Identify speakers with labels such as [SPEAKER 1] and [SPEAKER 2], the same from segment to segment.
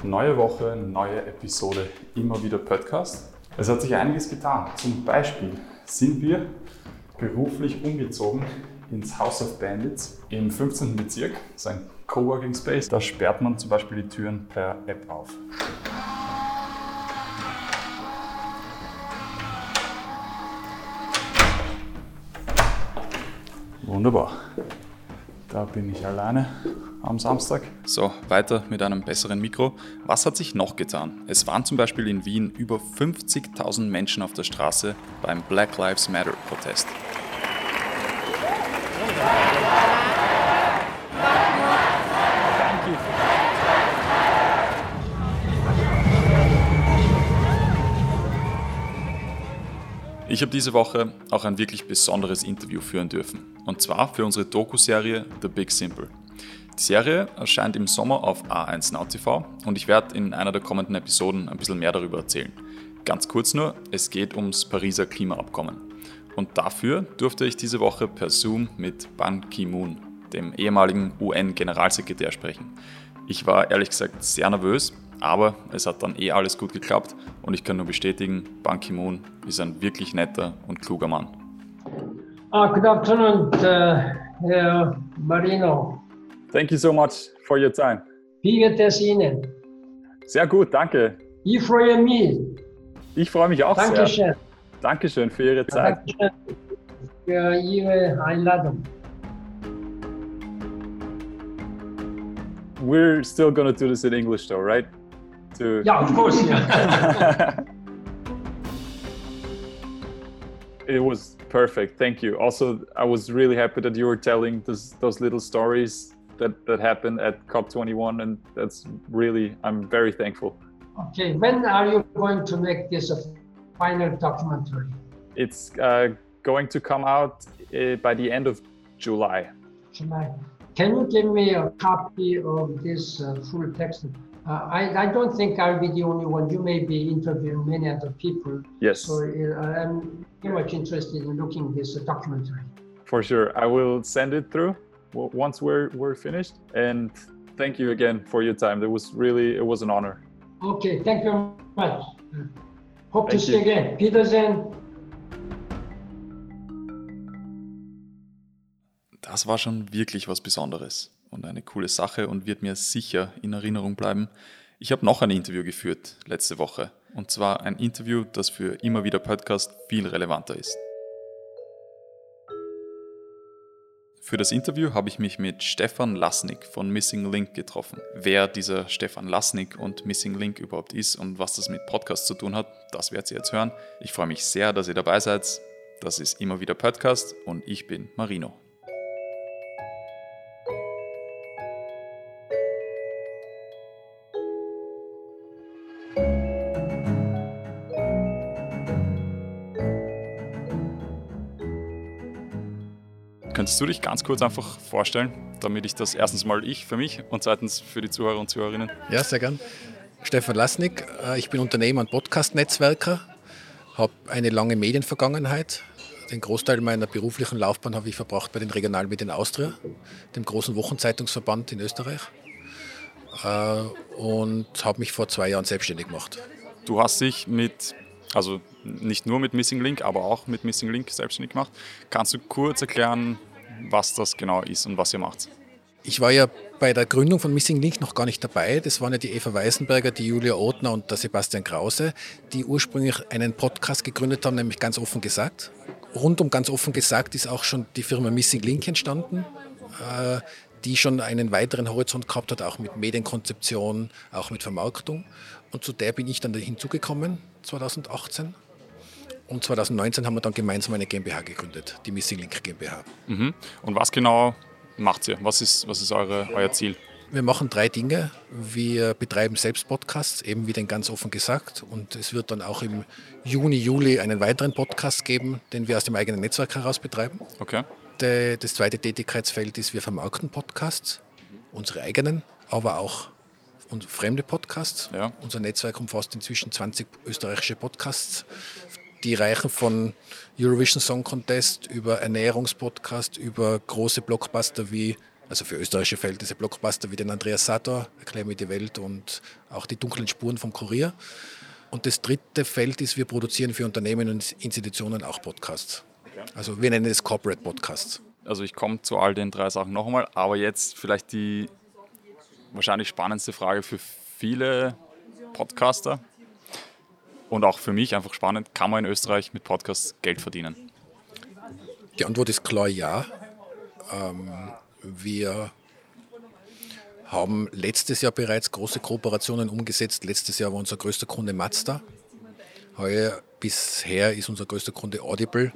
[SPEAKER 1] Neue Woche, neue Episode, immer wieder Podcast. Es hat sich einiges getan. Zum Beispiel sind wir beruflich umgezogen ins House of Bandits im 15. Bezirk. Das ist ein Coworking Space. Da sperrt man zum Beispiel die Türen per App auf. Wunderbar. Da bin ich alleine am Samstag. So, weiter mit einem besseren Mikro. Was hat sich noch getan? Es waren zum Beispiel in Wien über 50.000 Menschen auf der Straße beim Black Lives Matter Protest. Ich habe diese Woche auch ein wirklich besonderes Interview führen dürfen. Und zwar für unsere Doku-Serie The Big Simple. Die Serie erscheint im Sommer auf A1 Now und ich werde in einer der kommenden Episoden ein bisschen mehr darüber erzählen. Ganz kurz nur, es geht ums Pariser Klimaabkommen. Und dafür durfte ich diese Woche per Zoom mit Ban Ki-moon, dem ehemaligen UN-Generalsekretär, sprechen. Ich war ehrlich gesagt sehr nervös, aber es hat dann eh alles gut geklappt und ich kann nur bestätigen, Ban Ki-moon ist ein wirklich netter und kluger Mann.
[SPEAKER 2] Uh, good afternoon, uh, Marino.
[SPEAKER 1] Thank you so much for your time.
[SPEAKER 2] Wie geht es Ihnen?
[SPEAKER 1] Sehr gut, danke.
[SPEAKER 2] Ich freue mich.
[SPEAKER 1] Ich freue mich auch
[SPEAKER 2] Dankeschön.
[SPEAKER 1] sehr. Dankeschön für Ihre Zeit.
[SPEAKER 2] Dankeschön für Ihre Einladung.
[SPEAKER 1] We're still going to do this in English though, right?
[SPEAKER 2] to yeah of course yeah
[SPEAKER 1] it was perfect thank you also i was really happy that you were telling those, those little stories that that happened at cop 21 and that's really i'm very thankful
[SPEAKER 2] okay when are you going to make this a final documentary
[SPEAKER 1] it's uh, going to come out uh, by the end of july
[SPEAKER 2] july can you give me a copy of this uh, full text uh, I, I, don't think I'll be the only one. You may be interviewing many other people.
[SPEAKER 1] Yes.
[SPEAKER 2] So uh, I'm very much interested in looking this documentary.
[SPEAKER 1] For sure, I will send it through once we're we're finished. And thank you again for your time. It was really it was an honor.
[SPEAKER 2] Okay, thank you very much. Hope thank to see you again. Wiedersehen.
[SPEAKER 1] Das war schon wirklich was Besonderes. und eine coole Sache und wird mir sicher in Erinnerung bleiben. Ich habe noch ein Interview geführt letzte Woche und zwar ein Interview, das für immer wieder Podcast viel relevanter ist. Für das Interview habe ich mich mit Stefan Lasnik von Missing Link getroffen. Wer dieser Stefan Lasnik und Missing Link überhaupt ist und was das mit Podcast zu tun hat, das werdet ihr jetzt hören. Ich freue mich sehr, dass ihr dabei seid. Das ist immer wieder Podcast und ich bin Marino. Könntest du dich ganz kurz einfach vorstellen, damit ich das erstens mal ich für mich und zweitens für die Zuhörer und Zuhörerinnen?
[SPEAKER 3] Ja, sehr gern. Stefan Lasnik, äh, ich bin Unternehmer und Podcast-Netzwerker, habe eine lange Medienvergangenheit. Den Großteil meiner beruflichen Laufbahn habe ich verbracht bei den Regionalmedien Austria, dem großen Wochenzeitungsverband in Österreich. Äh, und habe mich vor zwei Jahren selbstständig gemacht.
[SPEAKER 1] Du hast dich mit also nicht nur mit Missing Link, aber auch mit Missing Link selbstständig gemacht. Kannst du kurz erklären, was das genau ist und was ihr macht.
[SPEAKER 3] Ich war ja bei der Gründung von Missing Link noch gar nicht dabei. Das waren ja die Eva Weisenberger, die Julia Othner und der Sebastian Krause, die ursprünglich einen Podcast gegründet haben, nämlich ganz offen gesagt. Rund um ganz offen gesagt ist auch schon die Firma Missing Link entstanden, äh, die schon einen weiteren Horizont gehabt hat, auch mit Medienkonzeption, auch mit Vermarktung. Und zu der bin ich dann hinzugekommen, 2018. Und 2019 haben wir dann gemeinsam eine GmbH gegründet, die Missing Link GmbH.
[SPEAKER 1] Mhm. Und was genau macht ihr? Was ist, was ist eure, euer Ziel?
[SPEAKER 3] Wir machen drei Dinge. Wir betreiben selbst Podcasts, eben wie den ganz offen gesagt. Und es wird dann auch im Juni, Juli einen weiteren Podcast geben, den wir aus dem eigenen Netzwerk heraus betreiben.
[SPEAKER 1] Okay.
[SPEAKER 3] Das zweite Tätigkeitsfeld ist, wir vermarkten Podcasts, unsere eigenen, aber auch und fremde Podcasts. Ja. Unser Netzwerk umfasst inzwischen 20 österreichische Podcasts die reichen von Eurovision Song Contest über Ernährungspodcast, über große Blockbuster wie Also für österreichische Verhältnisse Blockbuster wie den Andreas Sator, Erklär mir die Welt und auch die dunklen Spuren vom Kurier. Und das dritte Feld ist, wir produzieren für Unternehmen und Institutionen auch Podcasts. Also wir nennen es Corporate Podcasts.
[SPEAKER 1] Also ich komme zu all den drei Sachen noch einmal, aber jetzt vielleicht die wahrscheinlich spannendste Frage für viele Podcaster und auch für mich einfach spannend, kann man in Österreich mit Podcasts Geld verdienen?
[SPEAKER 3] Die Antwort ist klar ja. Ähm, wir haben letztes Jahr bereits große Kooperationen umgesetzt. Letztes Jahr war unser größter Kunde Mazda. Heuer bisher ist unser größter Kunde Audible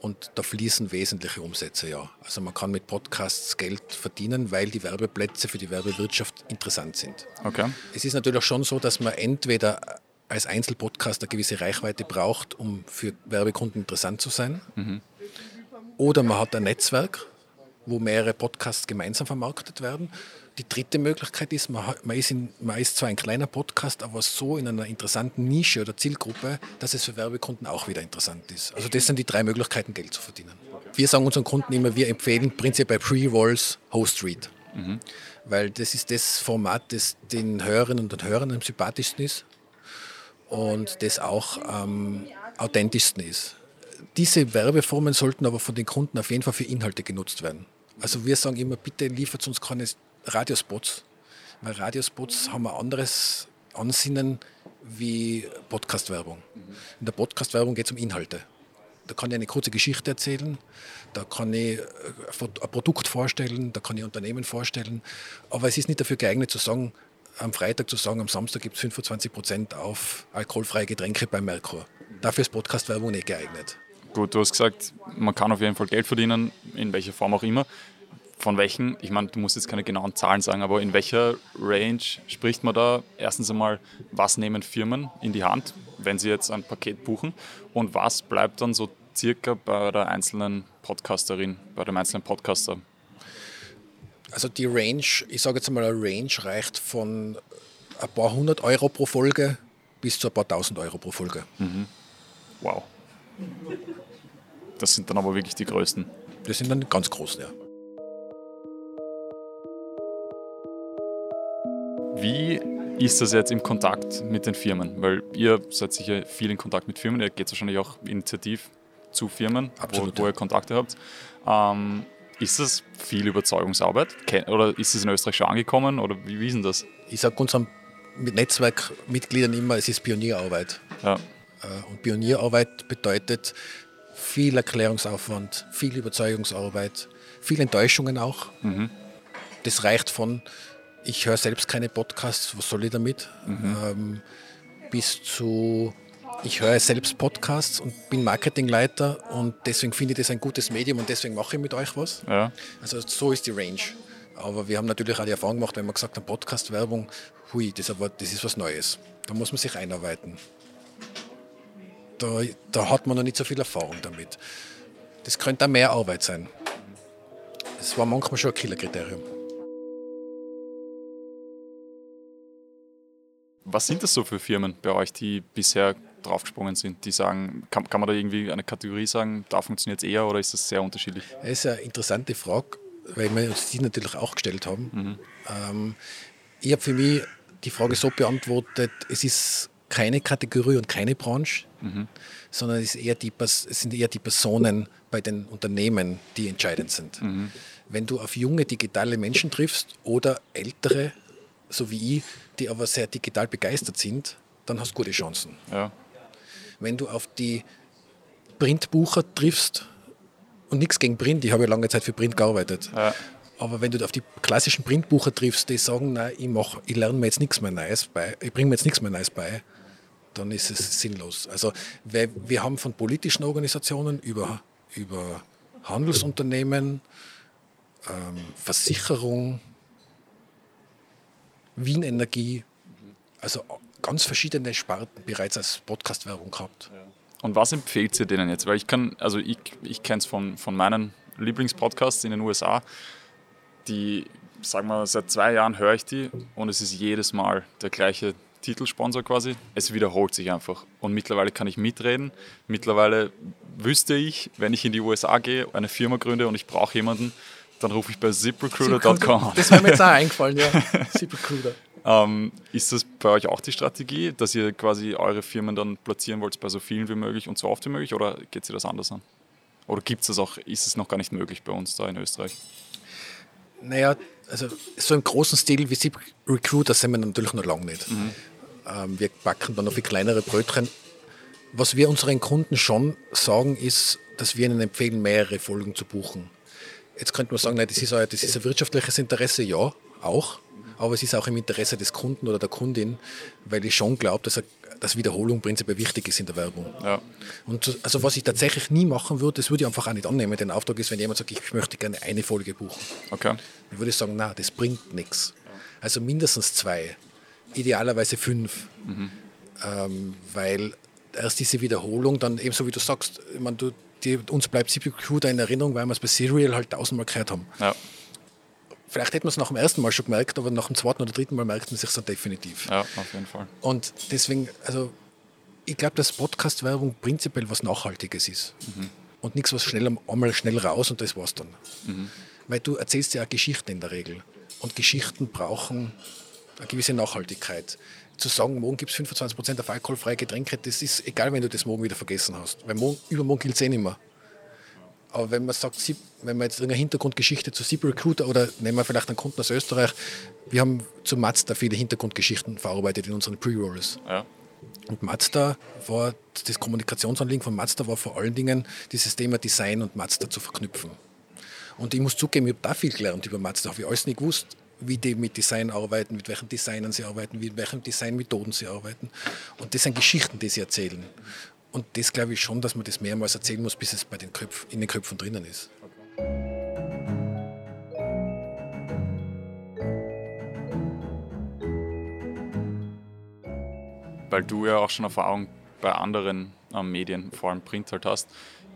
[SPEAKER 3] und da fließen wesentliche Umsätze, ja. Also man kann mit Podcasts Geld verdienen, weil die Werbeplätze für die Werbewirtschaft interessant sind.
[SPEAKER 1] Okay.
[SPEAKER 3] Es ist natürlich auch schon so, dass man entweder als Einzelpodcast eine gewisse Reichweite braucht, um für Werbekunden interessant zu sein. Mhm. Oder man hat ein Netzwerk, wo mehrere Podcasts gemeinsam vermarktet werden. Die dritte Möglichkeit ist, man, man, ist in, man ist zwar ein kleiner Podcast, aber so in einer interessanten Nische oder Zielgruppe, dass es für Werbekunden auch wieder interessant ist. Also das sind die drei Möglichkeiten, Geld zu verdienen. Wir sagen unseren Kunden immer, wir empfehlen prinzipiell Pre-Rolls Host Read. Mhm. Weil das ist das Format, das den Hörerinnen und Hörern am sympathischsten ist und das auch am authentischsten ist. Diese Werbeformen sollten aber von den Kunden auf jeden Fall für Inhalte genutzt werden. Also wir sagen immer, bitte liefert uns keine Radiospots, weil Radiospots haben ein anderes Ansinnen wie Podcast-Werbung. In der Podcast-Werbung geht es um Inhalte. Da kann ich eine kurze Geschichte erzählen, da kann ich ein Produkt vorstellen, da kann ich Unternehmen vorstellen, aber es ist nicht dafür geeignet zu sagen, am Freitag zu sagen, am Samstag gibt es 25 Prozent auf alkoholfreie Getränke bei Merkur. Dafür ist Podcast-Werbung nicht geeignet.
[SPEAKER 1] Gut, du hast gesagt, man kann auf jeden Fall Geld verdienen, in welcher Form auch immer von welchen, ich meine, du musst jetzt keine genauen Zahlen sagen, aber in welcher Range spricht man da? Erstens einmal, was nehmen Firmen in die Hand, wenn sie jetzt ein Paket buchen und was bleibt dann so circa bei der einzelnen Podcasterin, bei dem einzelnen Podcaster?
[SPEAKER 3] Also die Range, ich sage jetzt einmal, eine Range reicht von ein paar hundert Euro pro Folge bis zu ein paar tausend Euro pro Folge.
[SPEAKER 1] Mhm. Wow. Das sind dann aber wirklich die größten.
[SPEAKER 3] Das sind dann die ganz großen, ja.
[SPEAKER 1] Wie ist das jetzt im Kontakt mit den Firmen? Weil ihr seid sicher viel in Kontakt mit Firmen, ihr geht wahrscheinlich auch initiativ zu Firmen,
[SPEAKER 3] Absolut,
[SPEAKER 1] wo, wo, ihr Kontakte habt. Ähm, ist das viel Überzeugungsarbeit? Oder ist es in Österreich schon angekommen? Oder wie, wie ist denn das?
[SPEAKER 3] Ich sage unseren Netzwerkmitgliedern immer, es ist Pionierarbeit.
[SPEAKER 1] Ja.
[SPEAKER 3] Äh, und Pionierarbeit bedeutet viel Erklärungsaufwand, viel Überzeugungsarbeit, viel Enttäuschungen auch. Mhm. Das reicht von ich höre selbst keine Podcasts, was soll ich damit? Mhm. Ähm, bis zu, ich höre selbst Podcasts und bin Marketingleiter und deswegen finde ich das ein gutes Medium und deswegen mache ich mit euch was.
[SPEAKER 1] Ja.
[SPEAKER 3] Also so ist die Range. Aber wir haben natürlich auch die Erfahrung gemacht, wenn man gesagt hat, Podcast-Werbung, hui, das, aber, das ist was Neues. Da muss man sich einarbeiten. Da, da hat man noch nicht so viel Erfahrung damit. Das könnte auch mehr Arbeit sein. Das war manchmal schon ein Killerkriterium.
[SPEAKER 1] Was sind das so für Firmen bei euch, die bisher draufgesprungen sind, die sagen, kann, kann man da irgendwie eine Kategorie sagen, da funktioniert es eher oder ist das sehr unterschiedlich?
[SPEAKER 3] Das ist eine interessante Frage, weil wir uns die natürlich auch gestellt haben. Mhm. Ähm, ich habe für mich die Frage so beantwortet, es ist keine Kategorie und keine Branche, mhm. sondern es, die, es, sind eher die Personen bei den Unternehmen, die entscheidend sind. Mhm. Wenn du auf junge digitale Menschen triffst oder ältere, so wie ich, die aber sehr digital begeistert sind, dann hast du gute Chancen.
[SPEAKER 1] Ja.
[SPEAKER 3] Wenn du auf die Printbucher triffst, und nichts gegen Print, ich habe ja lange Zeit für Print gearbeitet,
[SPEAKER 1] ja.
[SPEAKER 3] aber wenn du auf die klassischen Printbucher triffst, die sagen, nein, ich, mach, ich lerne mir jetzt nichts mehr Neues bei, ich bringe mir jetzt nichts mehr Neues bei, dann ist es sinnlos. Also wir, wir haben von politischen Organisationen über, über Handelsunternehmen, ähm, Versicherung, Wien Energie, also ganz verschiedene Sparten bereits als Podcast-Werbung gehabt.
[SPEAKER 1] Und was empfiehlt ihr denen jetzt? Weil ich kann, also ich, ich kenne es von, von meinen Lieblingspodcasts in den USA, die, sagen wir, seit zwei Jahren höre ich die und es ist jedes Mal der gleiche Titelsponsor quasi. Es wiederholt sich einfach. Und mittlerweile kann ich mitreden. Mittlerweile wüsste ich, wenn ich in die USA gehe, eine Firma gründe und ich brauche jemanden, Dann rufe ich bei ziprecruiter.com an.
[SPEAKER 3] Das wäre mir jetzt auch eingefallen, ja. ZipRecruiter.
[SPEAKER 1] Ähm, ist das bei euch auch die Strategie, dass ihr quasi eure Firmen dann platzieren wollt bei so vielen wie möglich und so oft wie möglich oder geht sich das anders an? Oder gibt es das auch, ist es noch gar nicht möglich bei uns da in Österreich?
[SPEAKER 3] Naja, also so im großen Stil wie ZipRecruiter sind wir natürlich noch lange nicht. Mhm. Ähm, wir backen dann noch viel kleinere Brötchen. Was wir unseren Kunden schon sagen, ist, dass wir ihnen empfehlen, mehrere Folgen zu buchen. Jetzt könnte man sagen, nein, das ist, ein, das ist ein wirtschaftliches Interesse, ja, auch aber es ist auch im Interesse des Kunden oder der Kundin, weil ich schon glaube, dass, dass Wiederholung prinzipiell wichtig ist in der Werbung. Ja. Und also was ich tatsächlich nie machen würde, das würde ich einfach auch nicht annehmen. Der Auftrag ist, wenn jemand sagt, ich möchte gerne eine Folge buchen.
[SPEAKER 1] Okay.
[SPEAKER 3] Dann würde ich sagen, na, das bringt nichts. Also mindestens zwei, idealerweise fünf. Mhm. Ähm, weil erst diese Wiederholung dann eben so wie du sagst, ich meine, du, die, uns bleibt CPQ da in Erinnerung, weil wir es bei Serial halt tausendmal gehört haben. Ja. Vielleicht hätte man es nach dem ersten Mal schon gemerkt, aber nach dem zweiten oder dritten Mal merkt man sich dann definitiv.
[SPEAKER 1] Ja, auf jeden Fall.
[SPEAKER 3] Und deswegen, also ich glaube, dass Podcast-Werbung prinzipiell was Nachhaltiges ist. Mhm. Und nichts, was schnell einmal schnell raus und das war's dann. Mhm. Weil du erzählst ja auch Geschichten in der Regel. Und Geschichten brauchen eine gewisse Nachhaltigkeit. Zu sagen, morgen gibt es 25% auf alkoholfreie Getränke, das ist egal, wenn du das morgen wieder vergessen hast. Weil morgen, übermorgen gilt es eh nicht mehr. Aber wenn man sagt, wenn man jetzt eine Hintergrundgeschichte zu Zip Recruiter oder nehmen wir vielleicht einen Kunden aus Österreich, wir haben zu Mazda viele Hintergrundgeschichten verarbeitet in unseren Pre-Rolls. Ja. Und Mazda war, das Kommunikationsanliegen von Mazda war vor allen Dingen dieses Thema Design und Mazda zu verknüpfen. Und ich muss zugeben, ich habe da viel gelernt über Mazda, habe ich alles nicht gewusst, wie die mit Design arbeiten, mit welchen Designern sie arbeiten, mit welchen Designmethoden sie arbeiten. Und das sind Geschichten, die sie erzählen. Und das glaube ich schon, dass man das mehrmals erzählen muss, bis es bei den Köpf, in den Köpfen drinnen ist.
[SPEAKER 1] Weil du ja auch schon Erfahrung bei anderen äh, Medien, vor allem Print halt hast.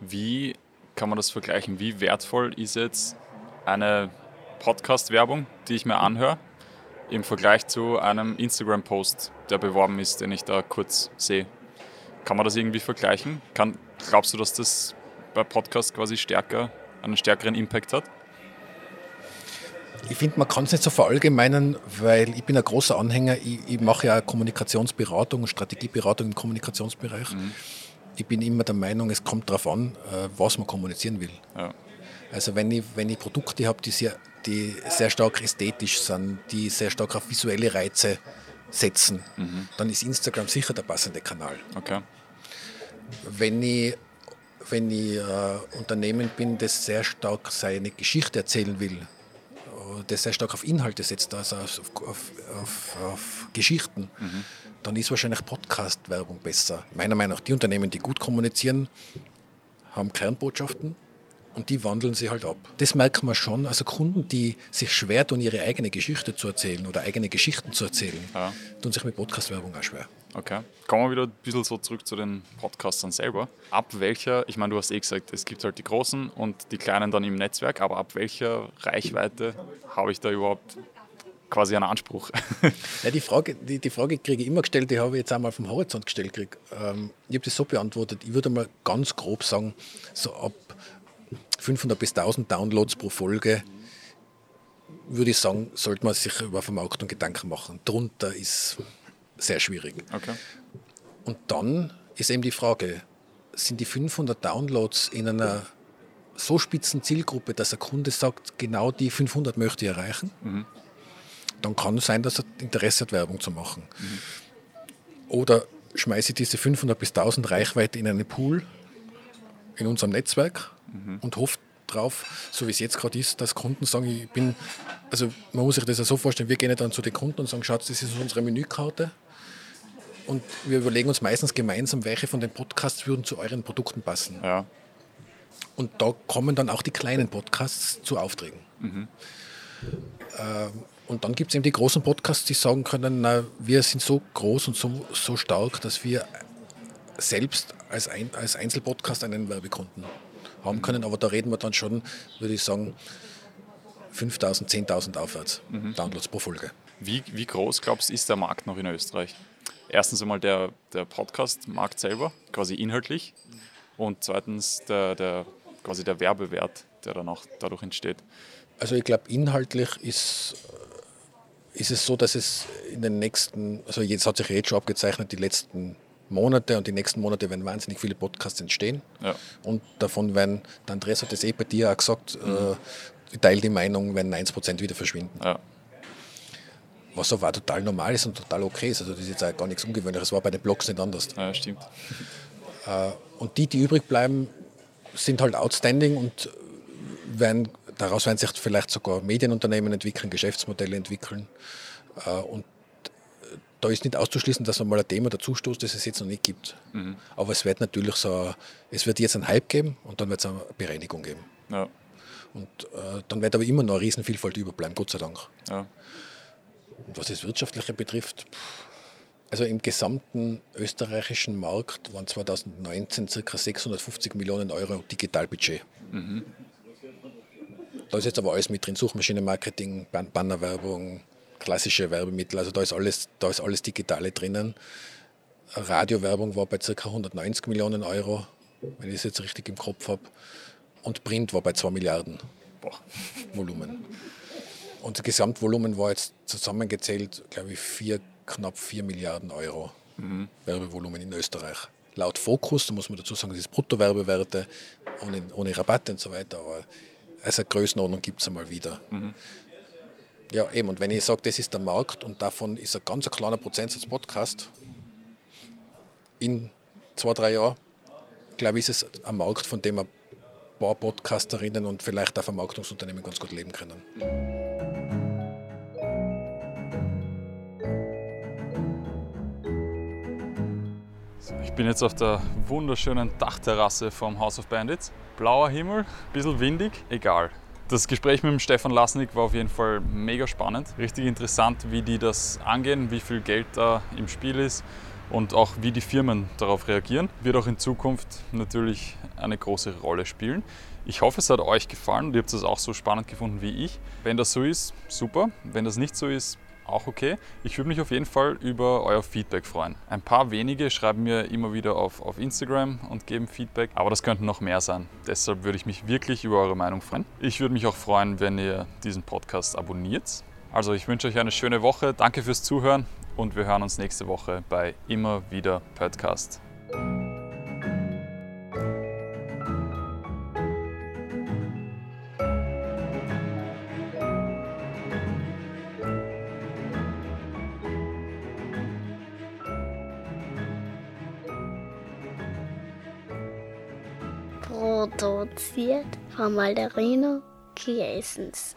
[SPEAKER 1] Wie kann man das vergleichen? Wie wertvoll ist jetzt eine Podcast-Werbung, die ich mir anhöre, im Vergleich zu einem Instagram-Post, der beworben ist, den ich da kurz sehe? Kann man das irgendwie vergleichen? Kann, glaubst du, dass das bei Podcasts quasi stärker, einen stärkeren Impact hat?
[SPEAKER 3] Ich finde, man kann es nicht so verallgemeinern, weil ich bin ein großer Anhänger, ich, ich mache ja Kommunikationsberatung Strategieberatung im Kommunikationsbereich. Mhm. Ich bin immer der Meinung, es kommt darauf an, äh, was man kommunizieren will. Ja. Also wenn ich, wenn ich Produkte habe, die sehr, die sehr stark ästhetisch sind, die sehr stark auf visuelle Reize setzen, mhm. dann ist Instagram sicher der passende Kanal.
[SPEAKER 1] Okay.
[SPEAKER 3] Wenn ich, wenn ich äh, Unternehmen bin, das sehr stark seine Geschichte erzählen will, äh, das sehr stark auf Inhalte setzt, also auf, auf, auf, auf Geschichten, mhm. dann ist wahrscheinlich Podcast-Werbung besser. Meiner Meinung nach, die Unternehmen, die gut kommunizieren, haben Kernbotschaften und die wandeln sie halt ab. Das merkt man schon. Also Kunden, die sich schwer tun, ihre eigene Geschichte zu erzählen oder eigene Geschichten zu erzählen, ja. tun sich mit Podcast-Werbung auch schwer.
[SPEAKER 1] Okay. Kommen wir wieder ein bisschen so zurück zu den Podcastern selber. Ab welcher, ich meine, du hast eh gesagt, es gibt halt die großen und die kleinen dann im Netzwerk, aber ab welcher Reichweite habe ich da überhaupt quasi einen Anspruch?
[SPEAKER 3] ja, die Frage, die, die Frage kriege ich immer gestellt, die habe ich jetzt einmal vom Horizont gestellt. Ähm, ich habe das so beantwortet, ich würde mal ganz grob sagen, so ab 500 bis 1000 Downloads pro Folge, würde ich sagen, sollte man sich über Vermarktung Gedanken machen. Drunter ist sehr schwierig.
[SPEAKER 1] Okay.
[SPEAKER 3] Und dann ist eben die Frage, sind die 500 Downloads in einer so spitzen Zielgruppe, dass ein Kunde sagt, genau die 500 möchte ich erreichen? Mhm. Dann kann es sein, dass er Interesse hat, Werbung zu machen. Mhm. Oder schmeiße ich diese 500 bis 1000 Reichweite in einen Pool in unserem Netzwerk mhm. und hofft drauf, so wie es jetzt gerade ist, dass Kunden sagen, ich bin, also man muss sich das ja so vorstellen, wir gehen dann zu den Kunden und sagen, schaut, das ist unsere Menükarte und wir überlegen uns meistens gemeinsam, welche von den Podcasts würden zu euren Produkten passen.
[SPEAKER 1] Ja.
[SPEAKER 3] Und da kommen dann auch die kleinen Podcasts zu Aufträgen. Mhm. Ähm, und dann gibt es eben die großen Podcasts, die sagen können, na, wir sind so groß und so, so stark, dass wir selbst als, ein, als Einzelpodcast einen Werbekunden haben können. Aber da reden wir dann schon, würde ich sagen, 5000, 10.000 aufwärts mhm. Downloads pro Folge.
[SPEAKER 1] Wie, wie groß, glaubst du, ist der Markt noch in Österreich? Erstens einmal der, der Podcast-Markt selber, quasi inhaltlich. Und zweitens der, der, quasi der Werbewert, der dann auch dadurch entsteht.
[SPEAKER 3] Also ich glaube, inhaltlich ist, ist es so, dass es in den nächsten, also jetzt hat sich jetzt schon abgezeichnet, die letzten Monate und die nächsten Monate werden wahnsinnig viele Podcasts entstehen. Ja. Und davon werden, der Andreas hat das eh bei dir auch gesagt, mhm. äh, ich teile die Meinung, wenn 1% wieder verschwinden. Ja. Was aber total normal ist und total okay ist. Also das ist jetzt auch gar nichts Ungewöhnliches. Das war bei den Blogs nicht anders.
[SPEAKER 1] Ja, stimmt.
[SPEAKER 3] Äh, und die, die übrig bleiben, sind halt outstanding und werden, daraus werden sich vielleicht sogar Medienunternehmen entwickeln, Geschäftsmodelle entwickeln. Äh, und da ist nicht auszuschließen, dass man mal ein Thema dazustoßt, das es jetzt noch nicht gibt. Mhm. Aber es wird natürlich so, es wird jetzt einen Hype geben und dann wird es eine Bereinigung geben. Ja. Und äh, dann wird aber immer noch eine Riesenvielfalt überbleiben, Gott sei Dank. Ja. Und was das Wirtschaftliche betrifft, also im gesamten österreichischen Markt waren 2019 ca. 650 Millionen Euro Digitalbudget. Mhm. Da ist jetzt aber alles mit drin, Suchmaschinenmarketing, Bannerwerbung, klassische Werbemittel, also da ist alles, da ist alles Digitale drinnen. Radiowerbung war bei ca. 190 Millionen Euro, wenn ich es jetzt richtig im Kopf habe. Und Print war bei 2 Milliarden Boah. Volumen. Und das Gesamtvolumen war jetzt zusammengezählt, glaube ich, vier, knapp 4 Milliarden Euro mhm. Werbevolumen in Österreich. Laut Fokus, da muss man dazu sagen, das ist Bruttowerbewerte, ohne, ohne Rabatte und so weiter, aber also Größenordnung gibt es einmal wieder. Mhm. Ja, eben, und wenn ich sage, das ist der Markt und davon ist ein ganz kleiner Prozentsatz Podcast, in zwei, drei Jahren, glaube ich, ist es ein Markt, von dem ein paar Podcasterinnen und vielleicht auch Vermarktungsunternehmen ganz gut leben können.
[SPEAKER 1] Ich bin jetzt auf der wunderschönen Dachterrasse vom House of Bandits. Blauer Himmel, bisschen windig, egal. Das Gespräch mit dem Stefan Lasnik war auf jeden Fall mega spannend. Richtig interessant, wie die das angehen, wie viel Geld da im Spiel ist und auch wie die Firmen darauf reagieren. Wird auch in Zukunft natürlich eine große Rolle spielen. Ich hoffe, es hat euch gefallen und ihr habt es auch so spannend gefunden wie ich. Wenn das so ist, super. Wenn das nicht so ist, auch okay. Ich würde mich auf jeden Fall über euer Feedback freuen. Ein paar wenige schreiben mir immer wieder auf, auf Instagram und geben Feedback, aber das könnten noch mehr sein. Deshalb würde ich mich wirklich über eure Meinung freuen. Ich würde mich auch freuen, wenn ihr diesen Podcast abonniert. Also ich wünsche euch eine schöne Woche. Danke fürs Zuhören und wir hören uns nächste Woche bei Immer wieder Podcast.
[SPEAKER 4] Von Malderino Kiesens.